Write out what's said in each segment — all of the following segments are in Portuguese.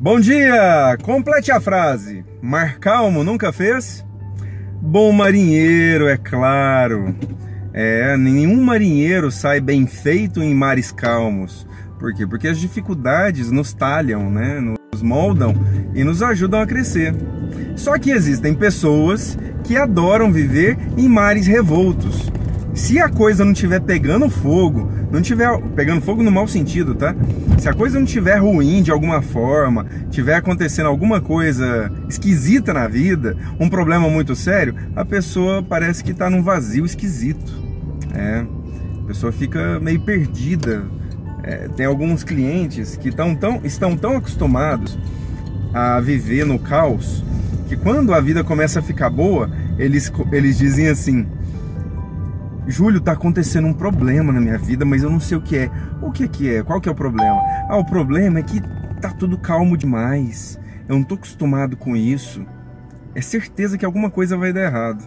Bom dia! Complete a frase. Mar calmo nunca fez? Bom marinheiro, é claro. É, nenhum marinheiro sai bem feito em mares calmos. Por quê? Porque as dificuldades nos talham, né? nos moldam e nos ajudam a crescer. Só que existem pessoas que adoram viver em mares revoltos. Se a coisa não estiver pegando fogo, não tiver pegando fogo no mau sentido, tá? Se a coisa não estiver ruim de alguma forma, tiver acontecendo alguma coisa esquisita na vida, um problema muito sério, a pessoa parece que está num vazio esquisito. É, a pessoa fica meio perdida. É, tem alguns clientes que tão, tão, estão tão acostumados a viver no caos que quando a vida começa a ficar boa, eles, eles dizem assim: Júlio, tá acontecendo um problema na minha vida, mas eu não sei o que é. O que que é? Qual que é o problema? Ah, o problema é que tá tudo calmo demais. Eu não tô acostumado com isso. É certeza que alguma coisa vai dar errado.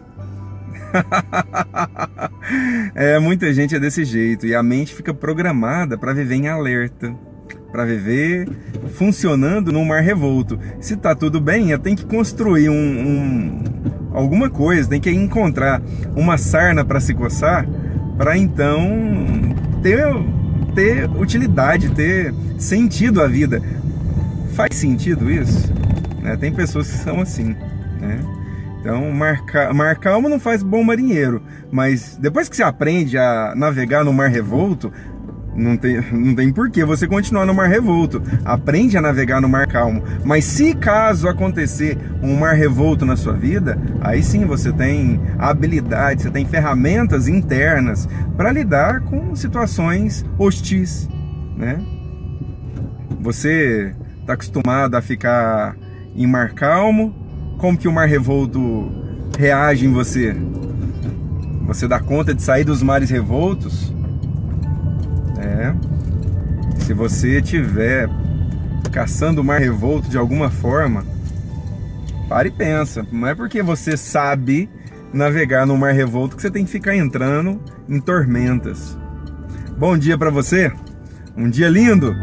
é, muita gente é desse jeito e a mente fica programada para viver em alerta, para viver funcionando num mar revolto. Se tá tudo bem, eu tenho que construir um, um alguma coisa, tem que encontrar uma sarna para se coçar, para então ter, ter utilidade, ter sentido a vida. Faz sentido isso? Né? Tem pessoas que são assim, né? Então, marcar, mar calmo não faz bom marinheiro, mas depois que você aprende a navegar no mar revolto, não tem, não tem porquê você continuar no mar revolto. Aprende a navegar no mar calmo. Mas se caso acontecer um mar revolto na sua vida, aí sim você tem habilidade, você tem ferramentas internas para lidar com situações hostis, né? Você está acostumado a ficar em mar calmo, como que o mar revolto reage em você? Você dá conta de sair dos mares revoltos? É. Se você tiver caçando o mar revolto de alguma forma, pare e pensa. Não é porque você sabe navegar no mar revolto que você tem que ficar entrando em tormentas. Bom dia para você. Um dia lindo.